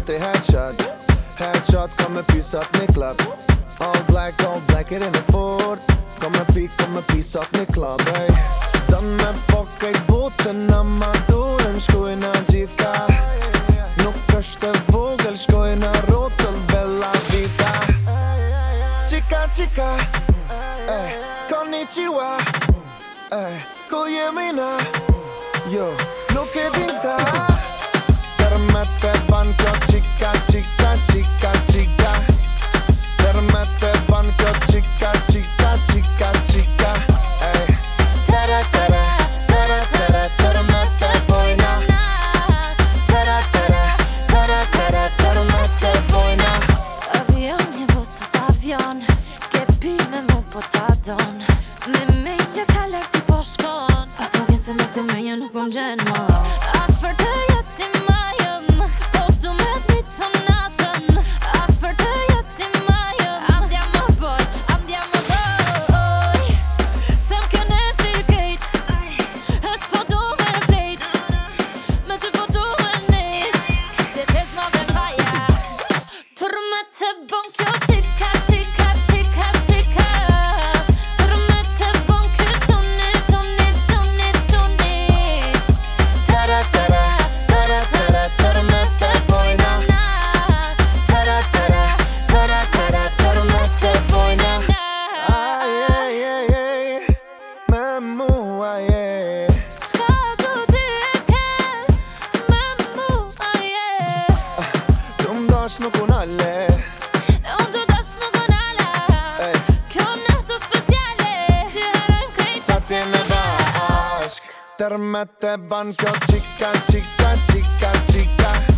thought they had shot Had shot, come a piece up me club All black, all black, it in the fort Come a peek, come a piece up me club, ey eh? Done me pok e botën Ama durën, shkuj në gjithka Nuk është e vogël, shkuj në rotën Bella vita Chica, chica Ey, eh, konnichiwa Ey, eh, ku jemi na Yo, nuk e dinta nuk e dinta po ta don Me me një të lek të po shkon po me të me nuk po më gjen më gjen mua je Qka të ti e ke me mua je Të më dash nuk unë të dash nuk unë Kjo në speciale Ti harojmë krejtë Sa ti në bashk Tërme të ban qika qika qika qika